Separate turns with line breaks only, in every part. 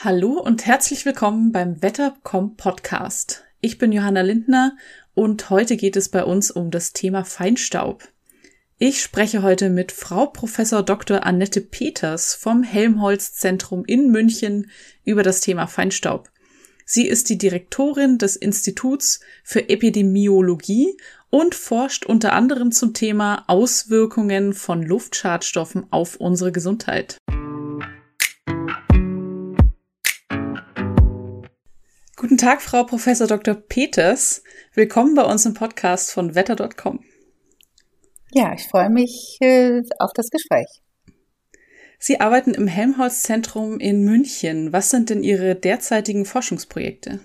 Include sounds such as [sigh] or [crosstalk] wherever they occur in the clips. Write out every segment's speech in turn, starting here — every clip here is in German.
Hallo und herzlich willkommen beim Wettercom Podcast. Ich bin Johanna Lindner und heute geht es bei uns um das Thema Feinstaub. Ich spreche heute mit Frau Professor Dr. Annette Peters vom Helmholtz Zentrum in München über das Thema Feinstaub. Sie ist die Direktorin des Instituts für Epidemiologie und forscht unter anderem zum Thema Auswirkungen von Luftschadstoffen auf unsere Gesundheit. Guten Tag, Frau Professor Dr. Peters. Willkommen bei uns im Podcast von wetter.com.
Ja, ich freue mich äh, auf das Gespräch.
Sie arbeiten im Helmholtz-Zentrum in München. Was sind denn Ihre derzeitigen Forschungsprojekte?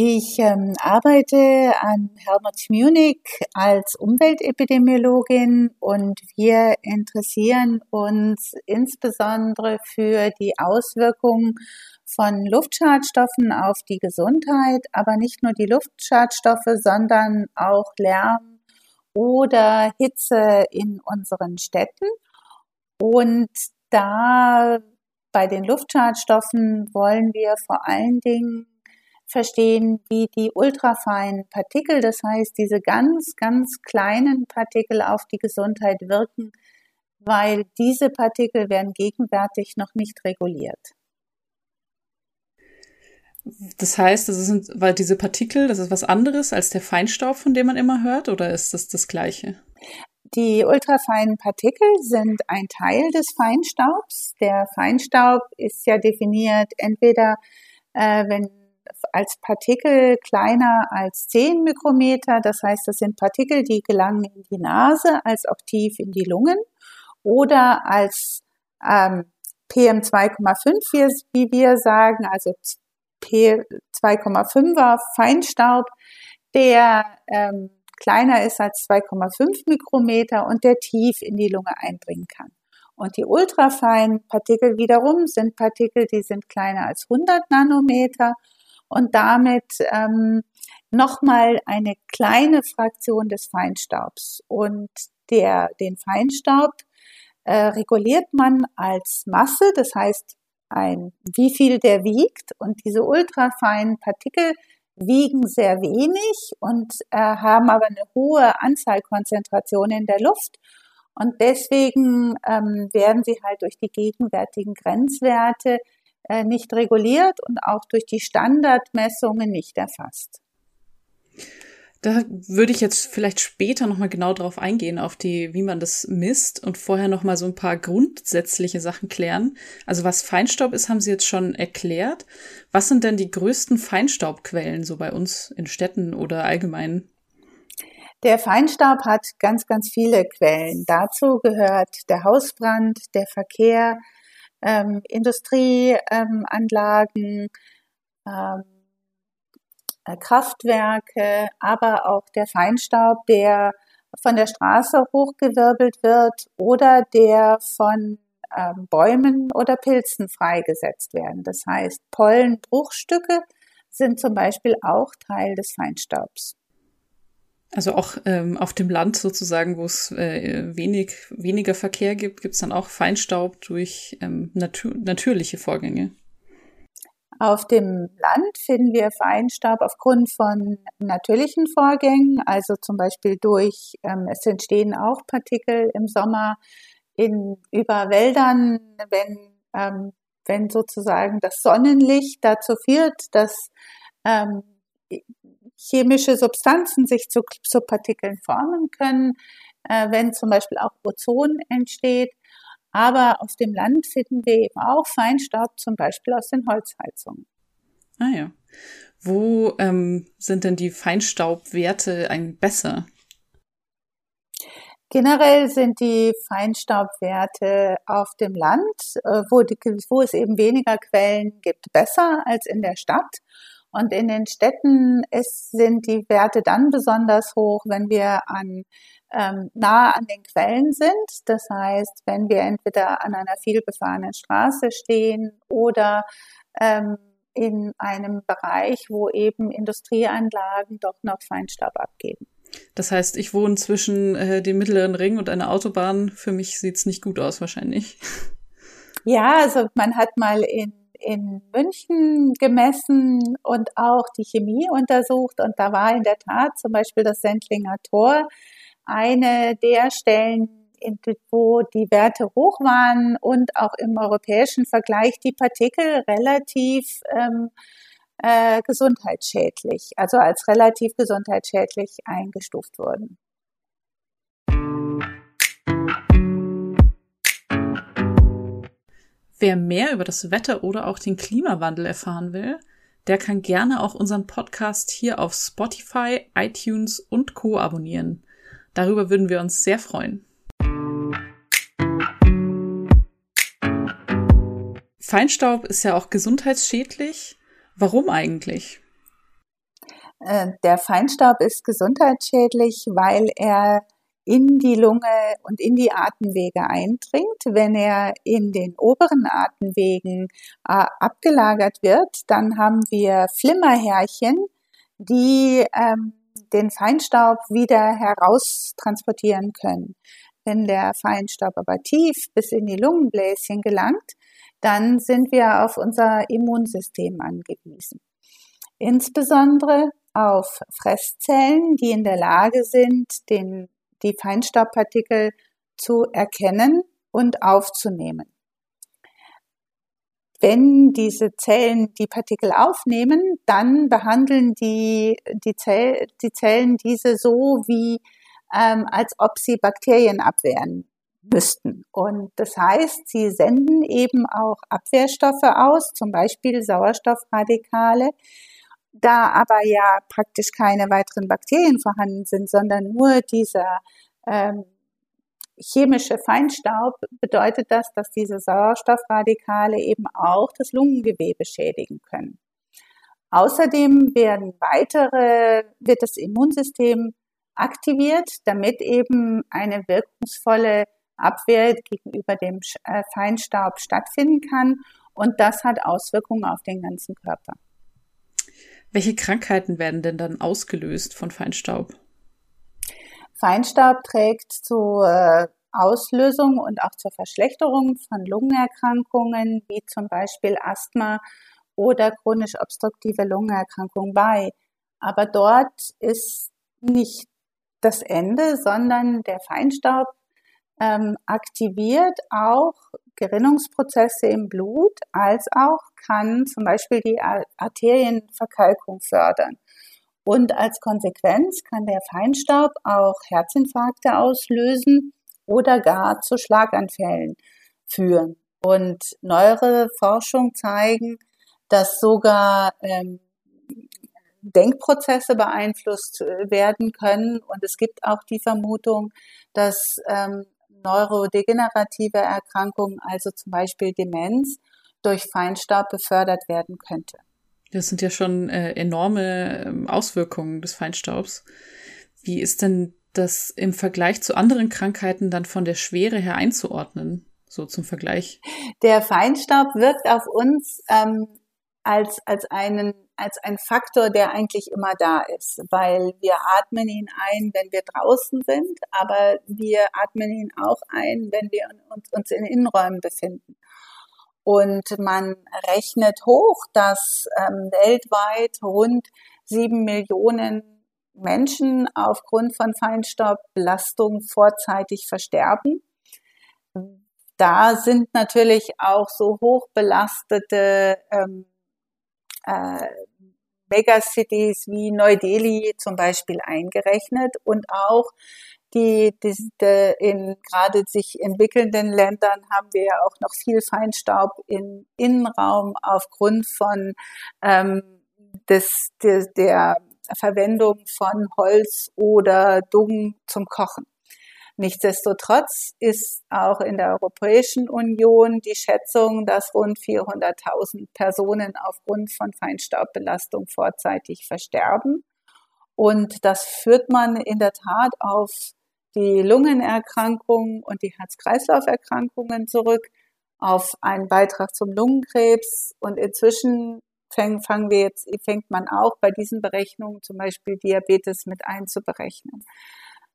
Ich ähm, arbeite an Helmholtz Munich als Umweltepidemiologin und wir interessieren uns insbesondere für die Auswirkungen von Luftschadstoffen auf die Gesundheit, aber nicht nur die Luftschadstoffe, sondern auch Lärm oder Hitze in unseren Städten. Und da bei den Luftschadstoffen wollen wir vor allen Dingen verstehen, wie die ultrafeinen Partikel, das heißt diese ganz, ganz kleinen Partikel auf die Gesundheit wirken, weil diese Partikel werden gegenwärtig noch nicht reguliert.
Das heißt, das sind, weil diese Partikel, das ist was anderes als der Feinstaub, von dem man immer hört, oder ist das das Gleiche?
Die ultrafeinen Partikel sind ein Teil des Feinstaubs. Der Feinstaub ist ja definiert entweder, äh, wenn als Partikel kleiner als 10 Mikrometer, das heißt, das sind Partikel, die gelangen in die Nase, als auch tief in die Lungen, oder als ähm, PM2,5, wie wir sagen, also P2,5er Feinstaub, der ähm, kleiner ist als 2,5 Mikrometer und der tief in die Lunge eindringen kann. Und die ultrafeinen Partikel wiederum sind Partikel, die sind kleiner als 100 Nanometer und damit ähm, nochmal eine kleine Fraktion des Feinstaubs. Und der, den Feinstaub äh, reguliert man als Masse, das heißt ein, wie viel der wiegt. Und diese ultrafeinen Partikel wiegen sehr wenig und äh, haben aber eine hohe Anzahlkonzentration in der Luft. Und deswegen ähm, werden sie halt durch die gegenwärtigen Grenzwerte nicht reguliert und auch durch die Standardmessungen nicht erfasst.
Da würde ich jetzt vielleicht später nochmal genau drauf eingehen, auf die, wie man das misst und vorher nochmal so ein paar grundsätzliche Sachen klären. Also was Feinstaub ist, haben Sie jetzt schon erklärt. Was sind denn die größten Feinstaubquellen so bei uns in Städten oder allgemein?
Der Feinstaub hat ganz, ganz viele Quellen. Dazu gehört der Hausbrand, der Verkehr, ähm, Industrieanlagen, ähm, äh, Kraftwerke, aber auch der Feinstaub, der von der Straße hochgewirbelt wird oder der von ähm, Bäumen oder Pilzen freigesetzt werden. Das heißt, Pollenbruchstücke sind zum Beispiel auch Teil des Feinstaubs.
Also auch ähm, auf dem Land sozusagen, wo es äh, wenig, weniger Verkehr gibt, gibt es dann auch Feinstaub durch ähm, natür natürliche Vorgänge.
Auf dem Land finden wir Feinstaub aufgrund von natürlichen Vorgängen, also zum Beispiel durch, ähm, es entstehen auch Partikel im Sommer in, über Wäldern, wenn, ähm, wenn sozusagen das Sonnenlicht dazu führt, dass ähm, chemische Substanzen sich zu, zu Partikeln formen können, äh, wenn zum Beispiel auch Ozon entsteht. Aber auf dem Land finden wir eben auch Feinstaub, zum Beispiel aus den Holzheizungen.
Ah ja. Wo ähm, sind denn die Feinstaubwerte ein besser?
Generell sind die Feinstaubwerte auf dem Land, äh, wo, die, wo es eben weniger Quellen gibt, besser als in der Stadt. Und in den Städten ist, sind die Werte dann besonders hoch, wenn wir an ähm, nahe an den Quellen sind. Das heißt, wenn wir entweder an einer vielbefahrenen Straße stehen oder ähm, in einem Bereich, wo eben Industrieanlagen doch noch Feinstaub abgeben.
Das heißt, ich wohne zwischen äh, dem mittleren Ring und einer Autobahn. Für mich sieht's nicht gut aus wahrscheinlich.
Ja, also man hat mal in, in München gemessen und auch die Chemie untersucht und da war in der Tat zum Beispiel das Sendlinger Tor eine der Stellen, wo die Werte hoch waren und auch im europäischen Vergleich die Partikel relativ ähm, äh, gesundheitsschädlich, also als relativ gesundheitsschädlich eingestuft wurden.
Wer mehr über das Wetter oder auch den Klimawandel erfahren will, der kann gerne auch unseren Podcast hier auf Spotify, iTunes und Co abonnieren. Darüber würden wir uns sehr freuen. Feinstaub ist ja auch gesundheitsschädlich. Warum eigentlich?
Äh, der Feinstaub ist gesundheitsschädlich, weil er in die Lunge und in die Atemwege eindringt. Wenn er in den oberen Atemwegen äh, abgelagert wird, dann haben wir Flimmerhärchen, die ähm, den Feinstaub wieder heraustransportieren können. Wenn der Feinstaub aber tief bis in die Lungenbläschen gelangt, dann sind wir auf unser Immunsystem angewiesen. Insbesondere auf Fresszellen, die in der Lage sind, den, die Feinstaubpartikel zu erkennen und aufzunehmen. Wenn diese Zellen die Partikel aufnehmen, dann behandeln die, die, Zell, die Zellen diese so, wie ähm, als ob sie Bakterien abwehren müssten. Und das heißt, sie senden eben auch Abwehrstoffe aus, zum Beispiel Sauerstoffradikale. Da aber ja praktisch keine weiteren Bakterien vorhanden sind, sondern nur dieser ähm, chemische Feinstaub, bedeutet das, dass diese Sauerstoffradikale eben auch das Lungengewebe schädigen können. Außerdem werden weitere, wird das Immunsystem aktiviert, damit eben eine wirkungsvolle Abwehr gegenüber dem äh, Feinstaub stattfinden kann. Und das hat Auswirkungen auf den ganzen Körper.
Welche Krankheiten werden denn dann ausgelöst von Feinstaub?
Feinstaub trägt zur äh, Auslösung und auch zur Verschlechterung von Lungenerkrankungen wie zum Beispiel Asthma oder chronisch obstruktive Lungenerkrankungen bei. Aber dort ist nicht das Ende, sondern der Feinstaub ähm, aktiviert auch Gerinnungsprozesse im Blut, als auch kann zum Beispiel die Arterienverkalkung fördern. Und als Konsequenz kann der Feinstaub auch Herzinfarkte auslösen oder gar zu Schlaganfällen führen. Und neuere Forschung zeigen, dass sogar ähm, Denkprozesse beeinflusst werden können. Und es gibt auch die Vermutung, dass ähm, neurodegenerative Erkrankungen, also zum Beispiel Demenz, durch Feinstaub befördert werden könnte.
Das sind ja schon äh, enorme ähm, Auswirkungen des Feinstaubs. Wie ist denn das im Vergleich zu anderen Krankheiten dann von der Schwere her einzuordnen? So zum Vergleich.
Der Feinstaub wirkt auf uns ähm, als, als einen als ein Faktor, der eigentlich immer da ist, weil wir atmen ihn ein, wenn wir draußen sind, aber wir atmen ihn auch ein, wenn wir uns in Innenräumen befinden. Und man rechnet hoch, dass ähm, weltweit rund sieben Millionen Menschen aufgrund von Feinstaubbelastung vorzeitig versterben. Da sind natürlich auch so hochbelastete ähm, äh, Megacities wie Neu-Delhi zum Beispiel eingerechnet und auch die, die, die in gerade sich entwickelnden Ländern haben wir ja auch noch viel Feinstaub im Innenraum aufgrund von ähm, des, der, der Verwendung von Holz oder Dung zum Kochen. Nichtsdestotrotz ist auch in der Europäischen Union die Schätzung, dass rund 400.000 Personen aufgrund von Feinstaubbelastung vorzeitig versterben. Und das führt man in der Tat auf die Lungenerkrankungen und die Herz-Kreislauf-Erkrankungen zurück, auf einen Beitrag zum Lungenkrebs. Und inzwischen fangen wir jetzt, fängt man auch bei diesen Berechnungen zum Beispiel Diabetes mit einzuberechnen.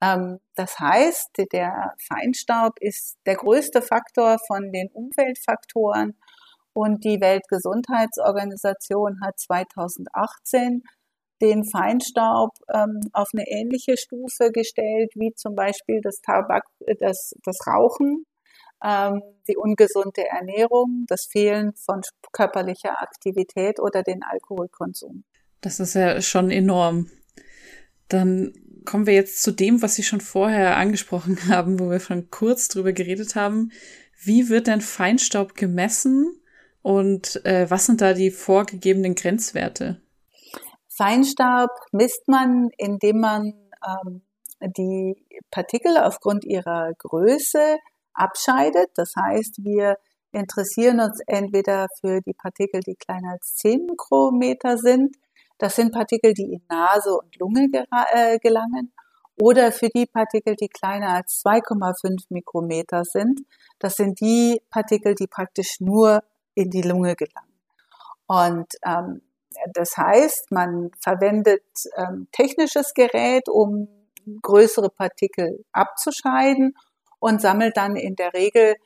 Ähm, das heißt, der Feinstaub ist der größte Faktor von den Umweltfaktoren und die Weltgesundheitsorganisation hat 2018 den Feinstaub ähm, auf eine ähnliche Stufe gestellt wie zum Beispiel das Tabak, das, das Rauchen, ähm, die ungesunde Ernährung, das Fehlen von körperlicher Aktivität oder den Alkoholkonsum.
Das ist ja schon enorm. Dann kommen wir jetzt zu dem, was Sie schon vorher angesprochen [laughs] haben, wo wir schon kurz drüber geredet haben. Wie wird denn Feinstaub gemessen und äh, was sind da die vorgegebenen Grenzwerte?
Feinstaub misst man, indem man ähm, die Partikel aufgrund ihrer Größe abscheidet. Das heißt, wir interessieren uns entweder für die Partikel, die kleiner als 10 Mikrometer sind. Das sind Partikel, die in Nase und Lunge äh, gelangen. Oder für die Partikel, die kleiner als 2,5 Mikrometer sind. Das sind die Partikel, die praktisch nur in die Lunge gelangen. Und ähm, das heißt, man verwendet ähm, technisches Gerät, um größere Partikel abzuscheiden und sammelt dann in der Regel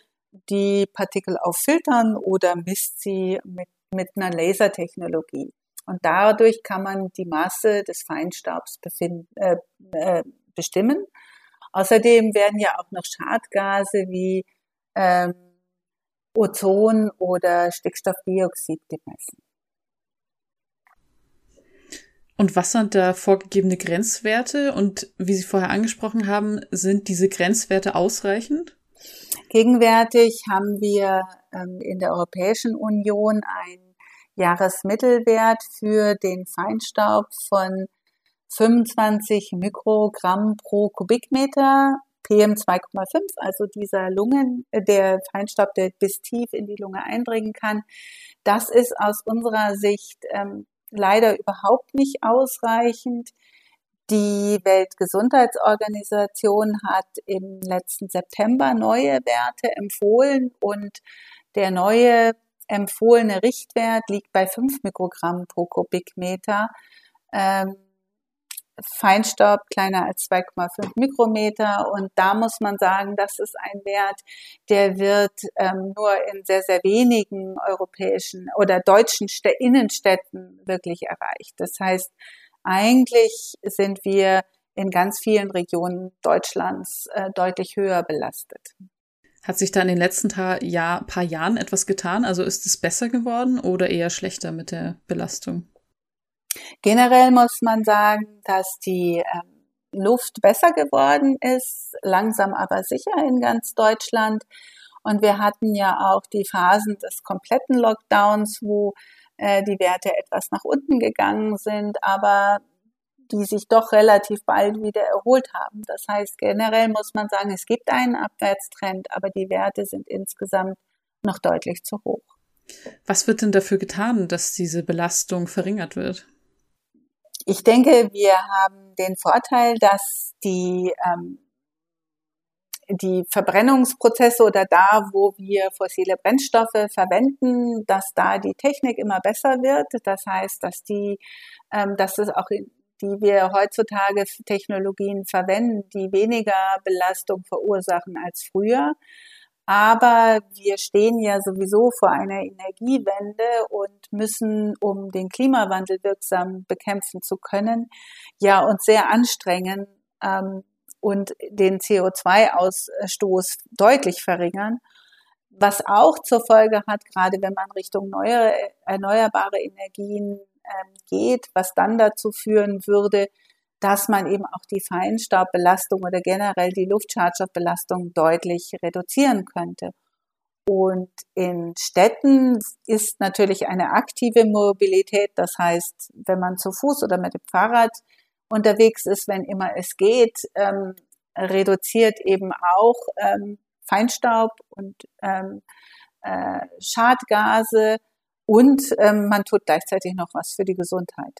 die Partikel auf Filtern oder misst sie mit, mit einer Lasertechnologie. Und dadurch kann man die Masse des Feinstaubs äh, äh, bestimmen. Außerdem werden ja auch noch Schadgase wie ähm, Ozon oder Stickstoffdioxid gemessen.
Und was sind da vorgegebene Grenzwerte? Und wie Sie vorher angesprochen haben, sind diese Grenzwerte ausreichend?
Gegenwärtig haben wir ähm, in der Europäischen Union einen Jahresmittelwert für den Feinstaub von 25 Mikrogramm pro Kubikmeter PM2,5, also dieser Lungen, äh, der Feinstaub, der bis tief in die Lunge eindringen kann. Das ist aus unserer Sicht ähm, leider überhaupt nicht ausreichend. Die Weltgesundheitsorganisation hat im letzten September neue Werte empfohlen und der neue empfohlene Richtwert liegt bei 5 Mikrogramm pro Kubikmeter. Ähm, Feinstaub kleiner als 2,5 Mikrometer. Und da muss man sagen, das ist ein Wert, der wird ähm, nur in sehr, sehr wenigen europäischen oder deutschen Städ Innenstädten wirklich erreicht. Das heißt, eigentlich sind wir in ganz vielen Regionen Deutschlands äh, deutlich höher belastet.
Hat sich da in den letzten Jahr, paar Jahren etwas getan? Also ist es besser geworden oder eher schlechter mit der Belastung?
Generell muss man sagen, dass die ähm, Luft besser geworden ist, langsam aber sicher in ganz Deutschland. Und wir hatten ja auch die Phasen des kompletten Lockdowns, wo äh, die Werte etwas nach unten gegangen sind, aber die sich doch relativ bald wieder erholt haben. Das heißt, generell muss man sagen, es gibt einen Abwärtstrend, aber die Werte sind insgesamt noch deutlich zu hoch.
Was wird denn dafür getan, dass diese Belastung verringert wird?
Ich denke, wir haben den Vorteil, dass die, ähm, die Verbrennungsprozesse oder da, wo wir fossile Brennstoffe verwenden, dass da die Technik immer besser wird. Das heißt, dass die, ähm, dass es auch in, die wir heutzutage Technologien verwenden, die weniger Belastung verursachen als früher. Aber wir stehen ja sowieso vor einer Energiewende und müssen, um den Klimawandel wirksam bekämpfen zu können, ja uns sehr anstrengen ähm, und den CO2-Ausstoß deutlich verringern. Was auch zur Folge hat, gerade wenn man Richtung neue, erneuerbare Energien ähm, geht, was dann dazu führen würde, dass man eben auch die Feinstaubbelastung oder generell die Luftschadstoffbelastung deutlich reduzieren könnte. Und in Städten ist natürlich eine aktive Mobilität, das heißt, wenn man zu Fuß oder mit dem Fahrrad unterwegs ist, wenn immer es geht, ähm, reduziert eben auch ähm, Feinstaub und ähm, äh, Schadgase und ähm, man tut gleichzeitig noch was für die Gesundheit.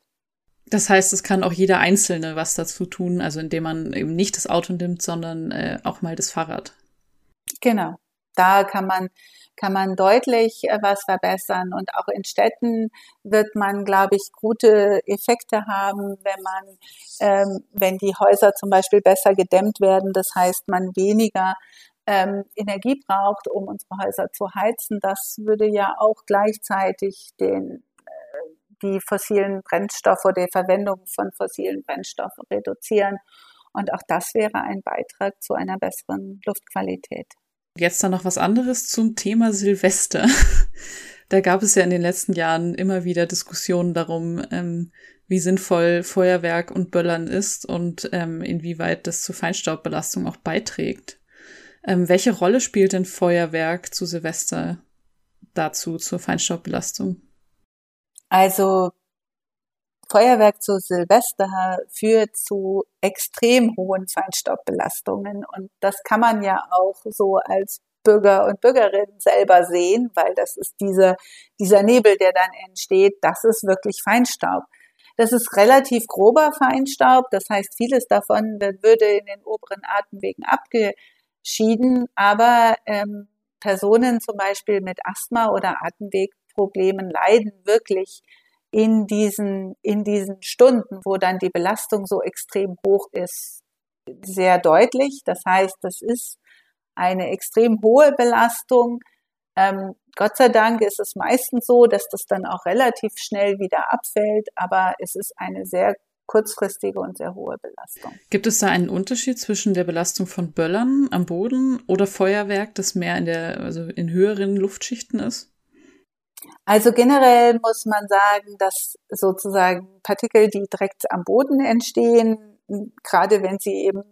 Das heißt, es kann auch jeder Einzelne was dazu tun, also indem man eben nicht das Auto nimmt, sondern äh, auch mal das Fahrrad.
Genau. da kann man kann man deutlich äh, was verbessern. Und auch in Städten wird man, glaube ich, gute Effekte haben, wenn man, ähm, wenn die Häuser zum Beispiel besser gedämmt werden. Das heißt, man weniger ähm, Energie braucht, um unsere Häuser zu heizen. Das würde ja auch gleichzeitig den äh, die fossilen Brennstoffe oder die Verwendung von fossilen Brennstoffen reduzieren. Und auch das wäre ein Beitrag zu einer besseren Luftqualität.
Jetzt dann noch was anderes zum Thema Silvester. [laughs] da gab es ja in den letzten Jahren immer wieder Diskussionen darum, ähm, wie sinnvoll Feuerwerk und Böllern ist und ähm, inwieweit das zur Feinstaubbelastung auch beiträgt. Ähm, welche Rolle spielt denn Feuerwerk zu Silvester dazu, zur Feinstaubbelastung?
Also Feuerwerk zu Silvester führt zu extrem hohen Feinstaubbelastungen. Und das kann man ja auch so als Bürger und Bürgerinnen selber sehen, weil das ist diese, dieser Nebel, der dann entsteht, das ist wirklich Feinstaub. Das ist relativ grober Feinstaub, das heißt, vieles davon würde in den oberen Atemwegen abgeschieden, aber ähm, Personen zum Beispiel mit Asthma oder Atemwegproblemen leiden wirklich in diesen, in diesen Stunden, wo dann die Belastung so extrem hoch ist, sehr deutlich. Das heißt, das ist eine extrem hohe Belastung. Ähm, Gott sei Dank ist es meistens so, dass das dann auch relativ schnell wieder abfällt, aber es ist eine sehr kurzfristige und sehr hohe Belastung.
Gibt es da einen Unterschied zwischen der Belastung von Böllern am Boden oder Feuerwerk, das mehr in der, also in höheren Luftschichten ist?
Also generell muss man sagen, dass sozusagen Partikel, die direkt am Boden entstehen, gerade wenn sie eben,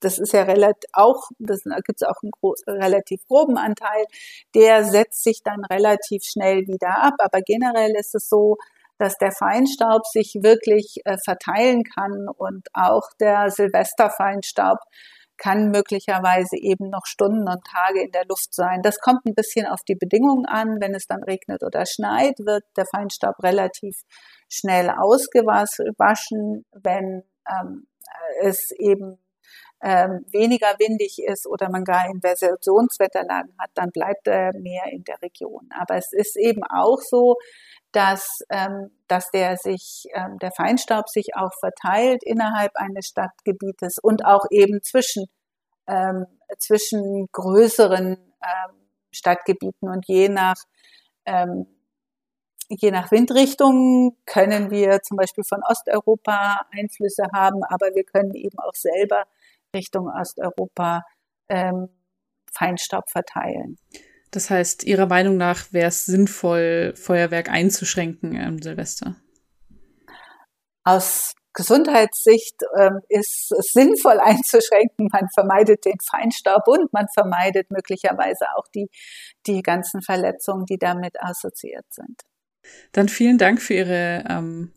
das ist ja relativ auch, das gibt es auch einen groß, relativ groben Anteil, der setzt sich dann relativ schnell wieder ab. Aber generell ist es so, dass der Feinstaub sich wirklich äh, verteilen kann und auch der Silvesterfeinstaub kann möglicherweise eben noch Stunden und Tage in der Luft sein. Das kommt ein bisschen auf die Bedingungen an. Wenn es dann regnet oder schneit, wird der Feinstaub relativ schnell ausgewaschen. Wenn ähm, es eben ähm, weniger windig ist oder man gar Inversionswetterlagen hat, dann bleibt er mehr in der Region. Aber es ist eben auch so, dass, ähm, dass der sich, ähm, der Feinstaub sich auch verteilt innerhalb eines Stadtgebietes und auch eben zwischen, ähm, zwischen größeren ähm, Stadtgebieten und je nach, ähm, je nach Windrichtung können wir zum Beispiel von Osteuropa Einflüsse haben, aber wir können eben auch selber Richtung Osteuropa ähm, Feinstaub verteilen.
Das heißt, Ihrer Meinung nach wäre es sinnvoll, Feuerwerk einzuschränken am Silvester?
Aus Gesundheitssicht ähm, ist es sinnvoll [laughs] einzuschränken. Man vermeidet den Feinstaub und man vermeidet möglicherweise auch die, die ganzen Verletzungen, die damit assoziiert sind.
Dann vielen Dank für Ihre ähm,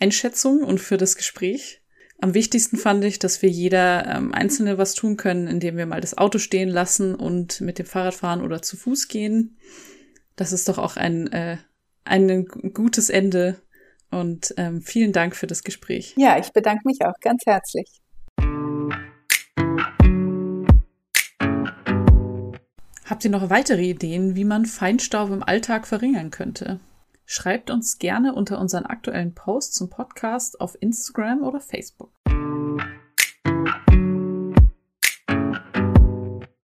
Einschätzung und für das Gespräch. Am wichtigsten fand ich, dass wir jeder ähm, Einzelne was tun können, indem wir mal das Auto stehen lassen und mit dem Fahrrad fahren oder zu Fuß gehen. Das ist doch auch ein, äh, ein gutes Ende. Und ähm, vielen Dank für das Gespräch.
Ja, ich bedanke mich auch ganz herzlich.
Habt ihr noch weitere Ideen, wie man Feinstaub im Alltag verringern könnte? Schreibt uns gerne unter unseren aktuellen Posts zum Podcast auf Instagram oder Facebook.